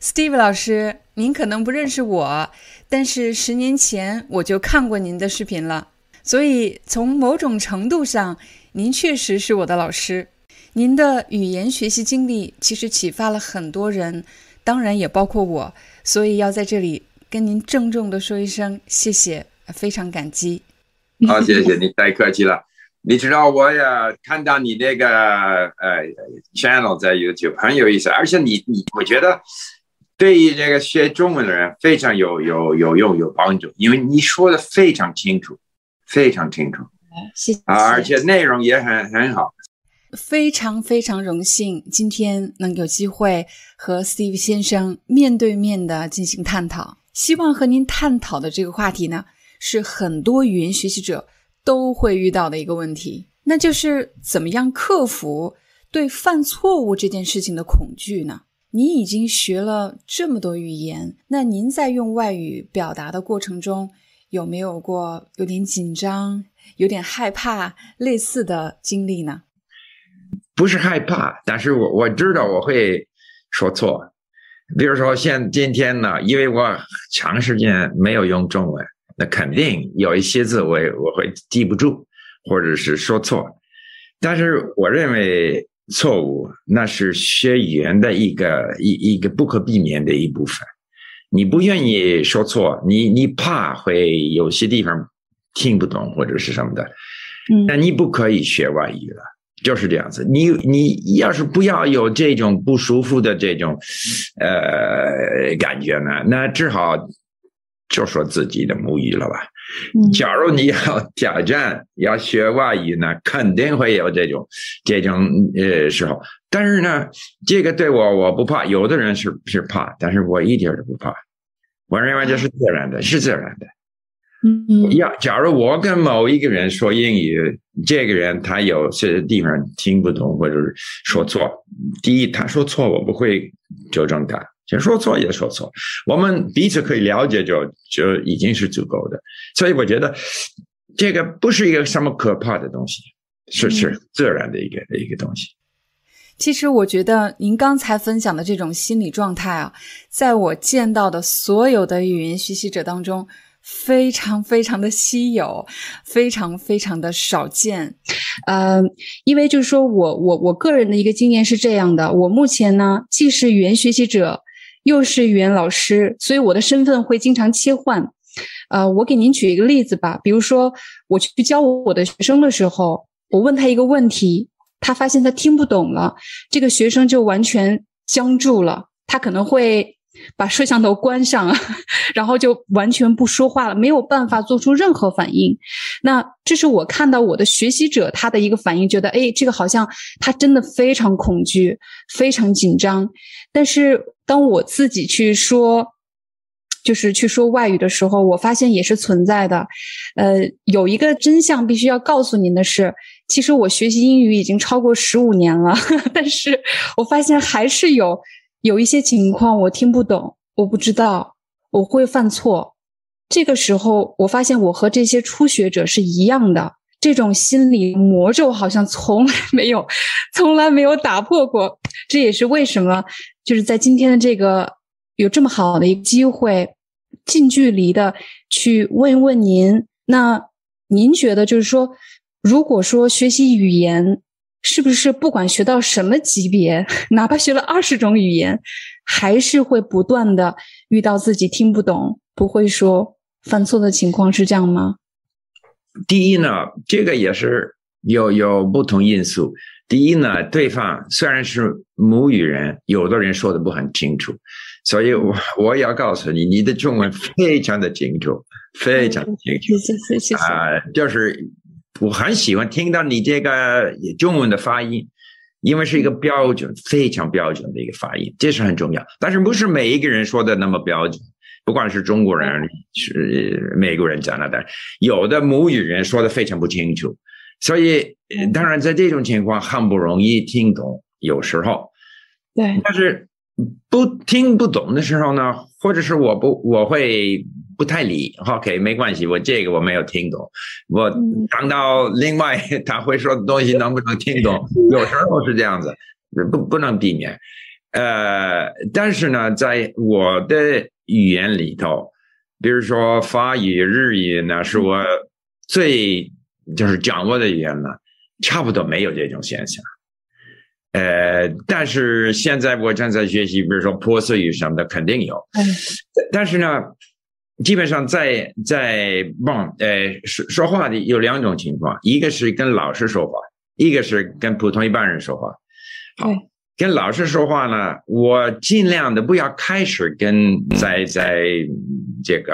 Steve 老师，您可能不认识我，但是十年前我就看过您的视频了，所以从某种程度上，您确实是我的老师。您的语言学习经历其实启发了很多人，当然也包括我，所以要在这里跟您郑重的说一声谢谢，非常感激。好，谢谢你，太客气了。你知道我也看到你那个呃 channel 在 YouTube 很有意思，而且你你我觉得。对于这个学中文的人非常有有有用有帮助，因为你说的非常清楚，非常清楚，谢谢，而且内容也很很好。非常非常荣幸今天能有机会和 Steve 先生面对面的进行探讨。希望和您探讨的这个话题呢，是很多语言学习者都会遇到的一个问题，那就是怎么样克服对犯错误这件事情的恐惧呢？您已经学了这么多语言，那您在用外语表达的过程中，有没有过有点紧张、有点害怕类似的经历呢？不是害怕，但是我我知道我会说错。比如说，像今天呢，因为我长时间没有用中文，那肯定有一些字我我会记不住，或者是说错。但是我认为。错误，那是学语言的一个一一个不可避免的一部分。你不愿意说错，你你怕会有些地方听不懂或者是什么的，嗯，那你不可以学外语了，就是这样子。你你要是不要有这种不舒服的这种呃感觉呢，那只好就说自己的母语了吧。假如你要挑战要学外语呢，肯定会有这种这种呃时候。但是呢，这个对我我不怕，有的人是是怕，但是我一点都不怕。我认为这是自然的，是自然的。嗯，要假如我跟某一个人说英语，这个人他有些地方听不懂或者是说错，第一他说错，我不会纠正他。就说错也说错，我们彼此可以了解，就就已经是足够的。所以我觉得这个不是一个什么可怕的东西，是是自然的一个一个东西。其实我觉得您刚才分享的这种心理状态啊，在我见到的所有的语言学习者当中，非常非常的稀有，非常非常的少见。呃，因为就是说我我我个人的一个经验是这样的，我目前呢既是语言学习者。又是语言老师，所以我的身份会经常切换。呃，我给您举一个例子吧，比如说我去教我的学生的时候，我问他一个问题，他发现他听不懂了，这个学生就完全僵住了，他可能会把摄像头关上，然后就完全不说话了，没有办法做出任何反应。那这是我看到我的学习者他的一个反应，觉得哎，这个好像他真的非常恐惧，非常紧张，但是。当我自己去说，就是去说外语的时候，我发现也是存在的。呃，有一个真相必须要告诉您的是，其实我学习英语已经超过十五年了，但是我发现还是有有一些情况我听不懂，我不知道，我会犯错。这个时候，我发现我和这些初学者是一样的，这种心理魔咒好像从来没有，从来没有打破过。这也是为什么。就是在今天的这个有这么好的一个机会，近距离的去问一问您，那您觉得就是说，如果说学习语言，是不是不管学到什么级别，哪怕学了二十种语言，还是会不断的遇到自己听不懂、不会说、犯错的情况，是这样吗？第一呢，这个也是有有不同因素。第一呢，对方虽然是母语人，有的人说的不很清楚，所以我 我要告诉你，你的中文非常的清楚，非常清楚。谢谢谢谢啊，就是我很喜欢听到你这个中文的发音，因为是一个标准，非常标准的一个发音，这是很重要。但是不是每一个人说的那么标准，不管是中国人、是美国人、加拿大，有的母语人说的非常不清楚。所以，当然在这种情况很不容易听懂，有时候，对，但是不听不懂的时候呢，或者是我不我会不太理，OK，没关系，我这个我没有听懂，我等到另外他会说的东西能不能听懂，有时候是这样子，不不能避免，呃，但是呢，在我的语言里头，比如说法语、日语呢，是我最。就是掌握的语言了，差不多没有这种现象。呃，但是现在我正在学习，比如说波斯语什么的，肯定有。但是呢，基本上在在忘呃说说话的有两种情况，一个是跟老师说话，一个是跟普通一般人说话。好，跟老师说话呢，我尽量的不要开始跟在在。这个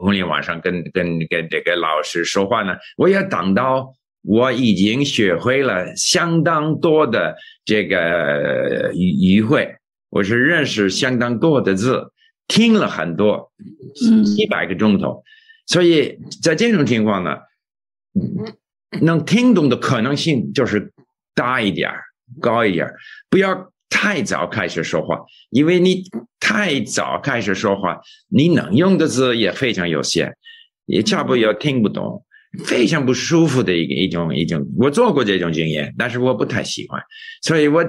互联网上跟跟跟这个老师说话呢，我要等到我已经学会了相当多的这个语语汇，我是认识相当多的字，听了很多，一百个钟头，所以在这种情况呢，能听懂的可能性就是大一点高一点不要。太早开始说话，因为你太早开始说话，你能用的字也非常有限，也差不多听不懂，非常不舒服的一个一种一种。我做过这种经验，但是我不太喜欢，所以我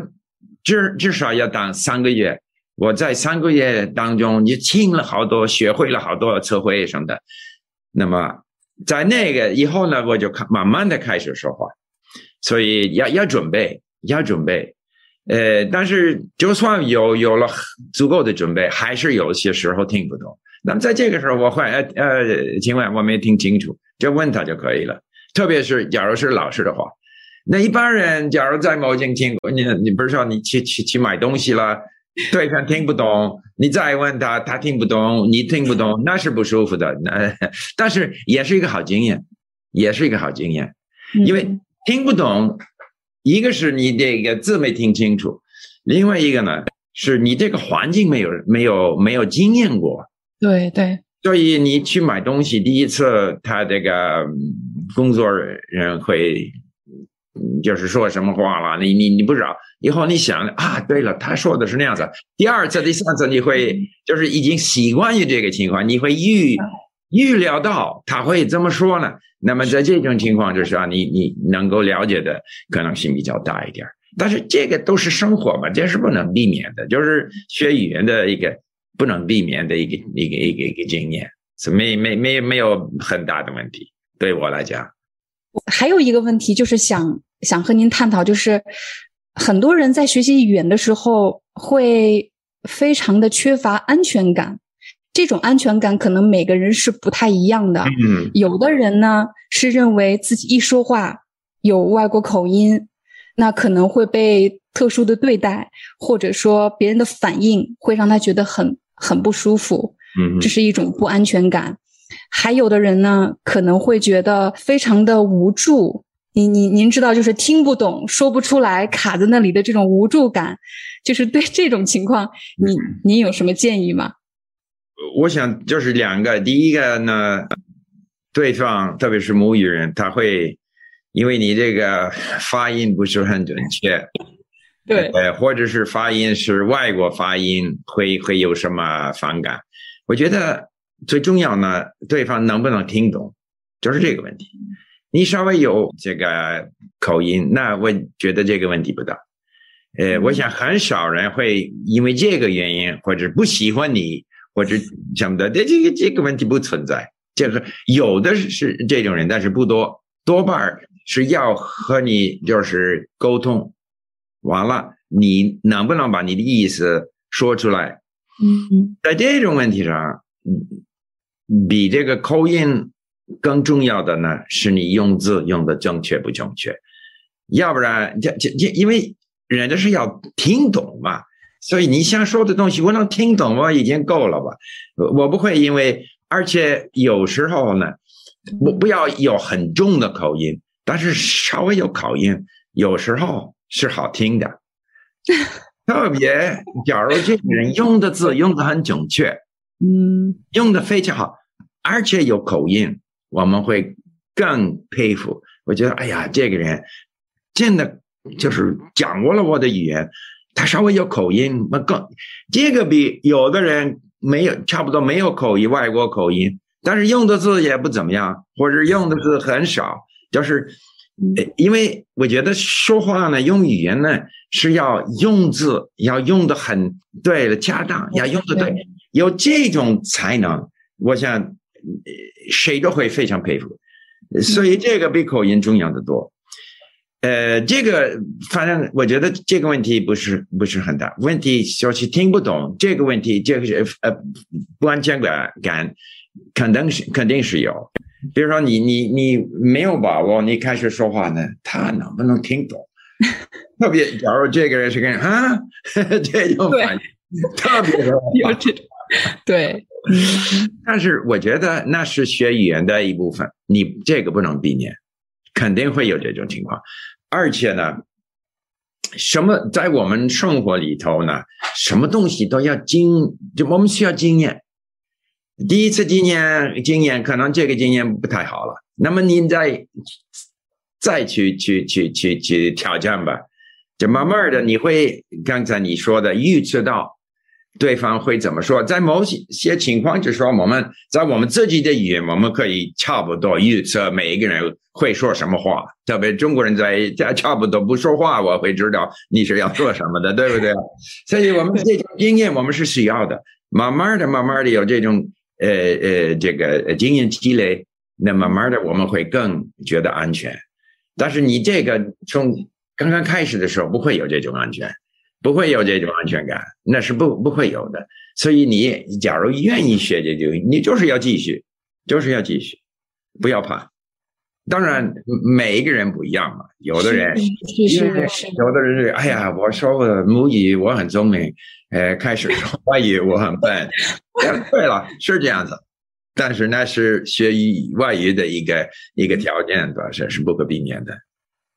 至至少要当三个月。我在三个月当中，你听了好多，学会了好多词汇什么的。那么在那个以后呢，我就开慢慢的开始说话，所以要要准备，要准备。呃，但是就算有有了足够的准备，还是有些时候听不懂。那么在这个时候，我会呃呃，请问我没听清楚，就问他就可以了。特别是假如是老师的话，那一般人假如在某情情况，你你不是说你去去去买东西了，对方听不懂，你再问他，他听不懂，你听不懂，那是不舒服的。那但是也是一个好经验，也是一个好经验，因为听不懂。一个是你这个字没听清楚，另外一个呢是你这个环境没有没有没有经验过。对对，所以你去买东西，第一次他这个工作人会就是说什么话了，你你你不知道，以后你想啊，对了，他说的是那样子。第二次、第三次你会就是已经习惯于这个情况，你会预预料到他会这么说呢。那么在这种情况之下，你你能够了解的可能性比较大一点。但是这个都是生活嘛，这是不能避免的，就是学语言的一个不能避免的一个一个一个一个经验，是没没没没有很大的问题。对我来讲，还有一个问题就是想想和您探讨，就是很多人在学习语言的时候会非常的缺乏安全感。这种安全感可能每个人是不太一样的。嗯，有的人呢是认为自己一说话有外国口音，那可能会被特殊的对待，或者说别人的反应会让他觉得很很不舒服。嗯，这是一种不安全感。还有的人呢可能会觉得非常的无助。您您您知道，就是听不懂、说不出来、卡在那里的这种无助感，就是对这种情况，你您有什么建议吗？我想就是两个，第一个呢，对方特别是母语人，他会因为你这个发音不是很准确，对，呃，或者是发音是外国发音，会会有什么反感？我觉得最重要呢，对方能不能听懂，就是这个问题。你稍微有这个口音，那我觉得这个问题不大。呃，我想很少人会因为这个原因或者不喜欢你。或者什么的，这这个这个问题不存在，就是有的是这种人，但是不多，多半是要和你就是沟通，完了你能不能把你的意思说出来？嗯，在这种问题上，比这个口音更重要的呢，是你用字用的正确不正确，要不然这这这，因为人家是要听懂嘛。所以你想说的东西，我能听懂，我已经够了吧？我不会因为，而且有时候呢，不不要有很重的口音，但是稍微有口音，有时候是好听的，特别假如这个人用的字用的很准确，嗯，用的非常好，而且有口音，我们会更佩服。我觉得，哎呀，这个人真的就是掌握了我的语言，他稍微有口音，那更这个比有的人没有差不多没有口音，外国口音，但是用的字也不怎么样，或者用的字很少，就是。因为我觉得说话呢，用语言呢是要用字要用的很对了，恰当要用的对，有这种才能，我想谁都会非常佩服。所以这个比口音重要的多。呃，这个反正我觉得这个问题不是不是很大问题，就是听不懂这个问题，这个是呃不安全感感肯定是肯定是有。比如说你你你没有把握，你开始说话呢，他能不能听懂？特别假如这个人是跟啊，这种反应特别的有这种对。但是我觉得那是学语言的一部分，你这个不能避免，肯定会有这种情况。而且呢，什么在我们生活里头呢，什么东西都要经，就我们需要经验。第一次经验经验可能这个经验不太好了，那么您再再去去去去去挑战吧，就慢慢的你会刚才你说的预测到对方会怎么说，在某些些情况就说我们在我们自己的语言，我们可以差不多预测每一个人会说什么话，特别中国人在在差不多不说话，我会知道你是要做什么的，对不对？所以我们这种经验我们是需要的，慢慢的慢慢的有这种。呃呃，这个经验积累，那慢慢的我们会更觉得安全。但是你这个从刚刚开始的时候不会有这种安全，不会有这种安全感，那是不不会有的。所以你假如愿意学这个，你就是要继续，就是要继续，不要怕。当然每一个人不一样嘛，有的人，是有的人是哎呀，我说母语我很聪明，呃，开始说外语我很笨。对了，是这样子，但是那是学语外语的一个一个条件，吧？是是不可避免的。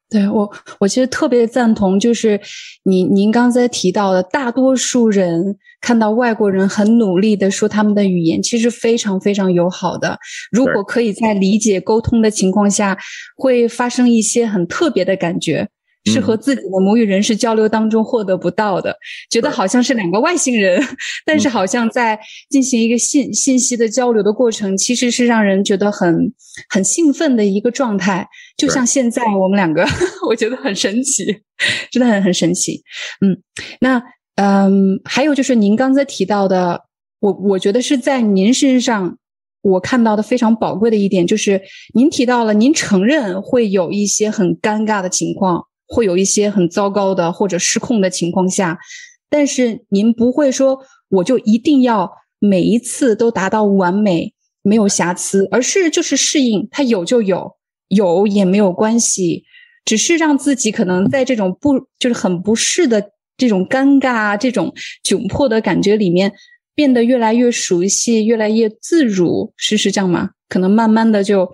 对我，我其实特别赞同，就是您您刚才提到的，大多数人看到外国人很努力的说他们的语言，其实非常非常友好的。如果可以在理解沟通的情况下，会发生一些很特别的感觉。是和自己的母语人士交流当中获得不到的，觉得好像是两个外星人，但是好像在进行一个信信息的交流的过程，其实是让人觉得很很兴奋的一个状态。就像现在我们两个，我觉得很神奇，真的很很神奇。嗯，那嗯，还有就是您刚才提到的，我我觉得是在您身上我看到的非常宝贵的一点，就是您提到了您承认会有一些很尴尬的情况。会有一些很糟糕的或者失控的情况下，但是您不会说我就一定要每一次都达到完美没有瑕疵，而是就是适应它有就有，有也没有关系，只是让自己可能在这种不就是很不适的这种尴尬、这种窘迫的感觉里面变得越来越熟悉、越来越自如，是是这样吗？可能慢慢的就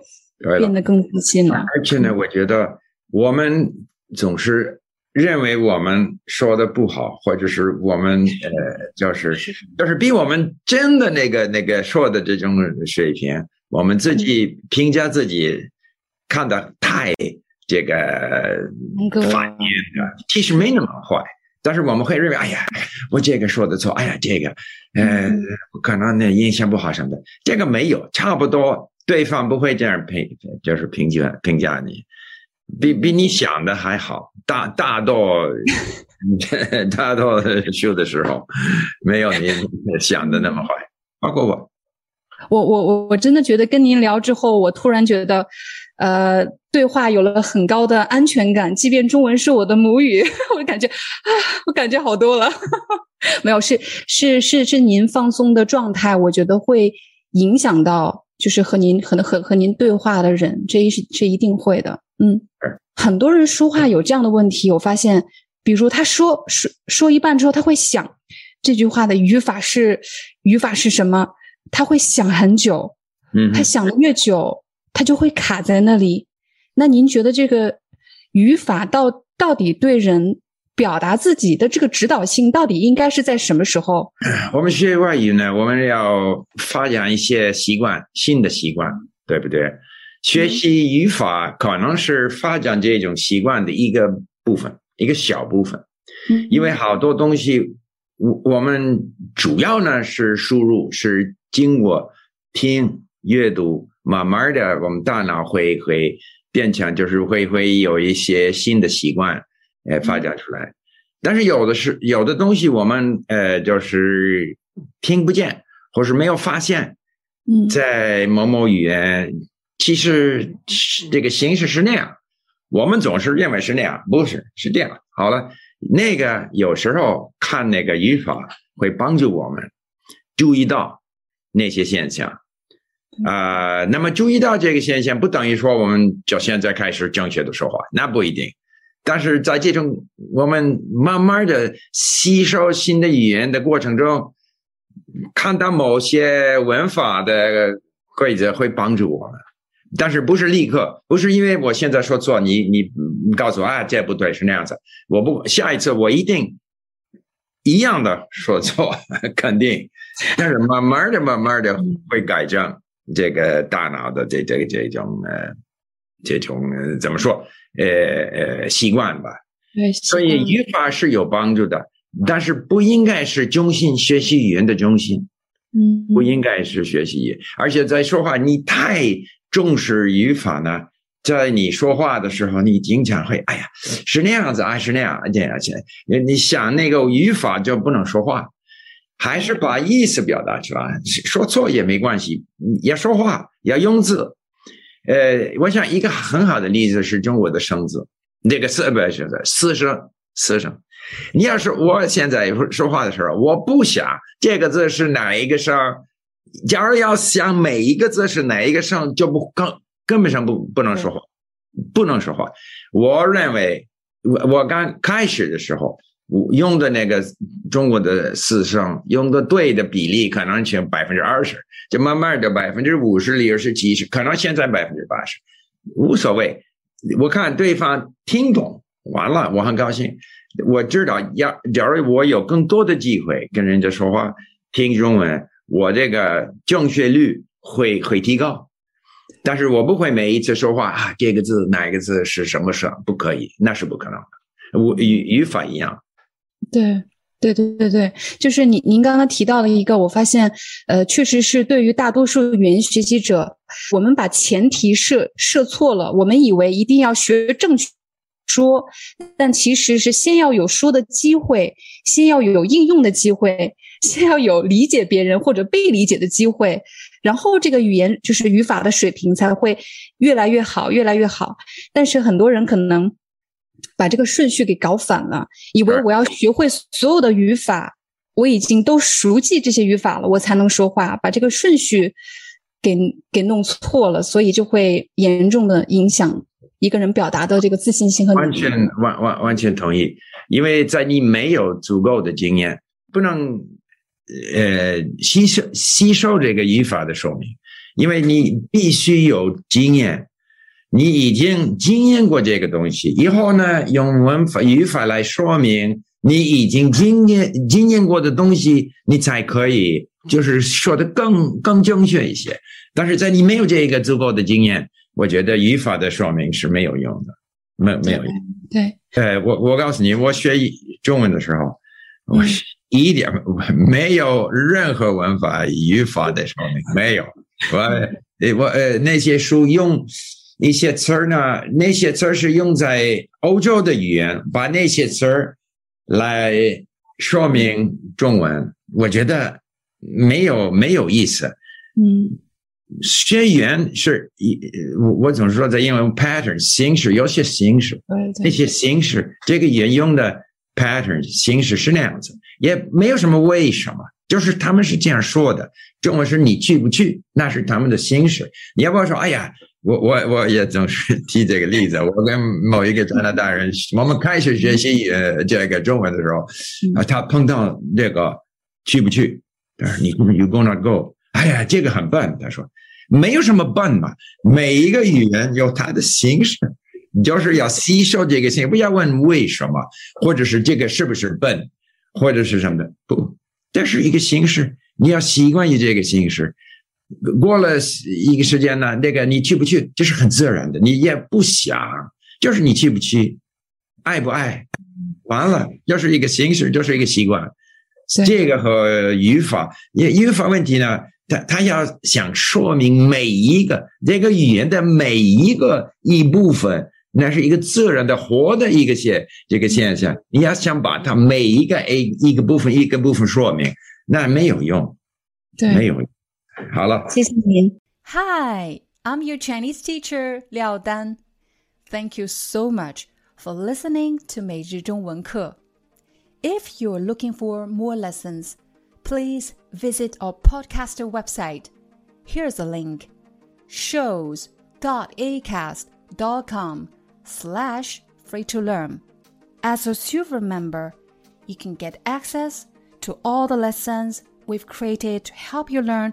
变得更自信了。而且呢，我觉得我们。总是认为我们说的不好，或者是我们呃，就是就是比我们真的那个那个说的这种水平，我们自己评价自己看的太这个反面的，其实没那么坏。但是我们会认为，哎呀，我这个说的错，哎呀，这个呃，可能那印象不好什么的，这个没有，差不多，对方不会这样评，就是评价评价你。比比你想的还好，大大到 大到修的时候，没有你想的那么坏。包括我，我我我我真的觉得跟您聊之后，我突然觉得，呃，对话有了很高的安全感。即便中文是我的母语，我感觉啊，我感觉好多了。没有，是是是是您放松的状态，我觉得会影响到，就是和您和和和您对话的人，这一是这一定会的。嗯，很多人说话有这样的问题，我发现，比如他说说说一半之后，他会想这句话的语法是语法是什么，他会想很久，嗯，他想的越久，他就会卡在那里。那您觉得这个语法到到底对人表达自己的这个指导性，到底应该是在什么时候？我们学外语呢，我们要发展一些习惯，新的习惯，对不对？学习语法可能是发展这种习惯的一个部分，一个小部分。因为好多东西，我我们主要呢是输入，是经过听、阅读，慢慢的，我们大脑会会变成，就是会会有一些新的习惯，呃，发展出来。但是有的是有的东西，我们呃就是听不见，或是没有发现，在某某语言。其实这个形式是那样，我们总是认为是那样，不是是这样。好了，那个有时候看那个语法会帮助我们注意到那些现象啊。那么注意到这个现象，不等于说我们就现在开始正确的说话，那不一定。但是在这种我们慢慢的吸收新的语言的过程中，看到某些文法的规则会帮助我们。但是不是立刻？不是因为我现在说错，你你你告诉我啊，这不对，是那样子。我不下一次我一定一样的说错，肯定。但是慢慢的、慢慢的会改正这个大脑的这这个这种呃这种怎么说呃呃习惯吧。对，所以语法是有帮助的，但是不应该是中心学习语言的中心。嗯，不应该是学习，而且在说话你太。重视语法呢，在你说话的时候，你经常会，哎呀，是那样子啊，是那样，这样子。你你想那个语法就不能说话，还是把意思表达出来，说错也没关系，要说话，要用字。呃，我想一个很好的例子是中国的生字，那个四不是四声，四声。你要是我现在说话的时候，我不想这个字是哪一个声。假如要想每一个字是哪一个声，就不根根本上不不能说话，不能说话。我认为，我我刚开始的时候我用的那个中国的四声，用的对的比例可能只百分之二十，就慢慢的百分之五十、六十、七十，可能现在百分之八十，无所谓。我看对方听懂，完了，我很高兴。我知道，要假如我有更多的机会跟人家说话，听中文。我这个正确率会会提高，但是我不会每一次说话啊，这个字哪个字是什么声？不可以，那是不可能的。我语语法一样。对对对对对，就是你您刚刚提到了一个，我发现呃，确实是对于大多数语言学习者，我们把前提设设错了，我们以为一定要学正确说，但其实是先要有说的机会，先要有应用的机会。先要有理解别人或者被理解的机会，然后这个语言就是语法的水平才会越来越好，越来越好。但是很多人可能把这个顺序给搞反了，以为我要学会所有的语法，我已经都熟记这些语法了，我才能说话，把这个顺序给给弄错了，所以就会严重的影响一个人表达的这个自信心和完全完完完全同意，因为在你没有足够的经验，不能。呃，吸收吸收这个语法的说明，因为你必须有经验，你已经经验过这个东西，以后呢，用文法语法来说明你已经经验经验过的东西，你才可以就是说的更更正确一些。但是在你没有这个足够的经验，我觉得语法的说明是没有用的，没没有用。对，呃，我我告诉你，我学中文的时候，我。一点没有任何文法语法的说明，没有。我 我呃那些书用一些词儿呢，那些词儿是用在欧洲的语言，把那些词儿来说明中文，我觉得没有没有意思。嗯，学语言是一我我总是说在英文 pattern 形式，有些形式，那些形式，这个语言用的 pattern 形式是那样子。也没有什么为什么，就是他们是这样说的。中文是你去不去，那是他们的心事。你要不要说？哎呀，我我我也总是 提这个例子。我跟某一个加拿大人，我们开始学习呃这个中文的时候，啊，他碰到这个去不去？他说你 you gonna go？哎呀，这个很笨。他说没有什么笨嘛，每一个语言有它的形式。就是要吸收这个形式，不要问为什么，或者是这个是不是笨，或者是什么的，不，这是一个形式，你要习惯于这个形式。过了一个时间呢，那个你去不去，这是很自然的，你也不想，就是你去不去，爱不爱，完了，就是一个形式，就是一个习惯。这个和语法，语语法问题呢，他他要想说明每一个这个语言的每一个一部分，那是一个自然的活的一个现这个现象，你要想把它每一个 A 一个部分一个部分说明，那没有用，对，没有用。好了，谢谢您。 Hi, I'm your Chinese teacher, Liao Dan. Thank you so much for listening to 每日中文课. If you're looking for more lessons, please visit our podcaster website. Here's a link shows.acast.com slash free to learn. As a silver member, you can get access to all the lessons we've created to help you learn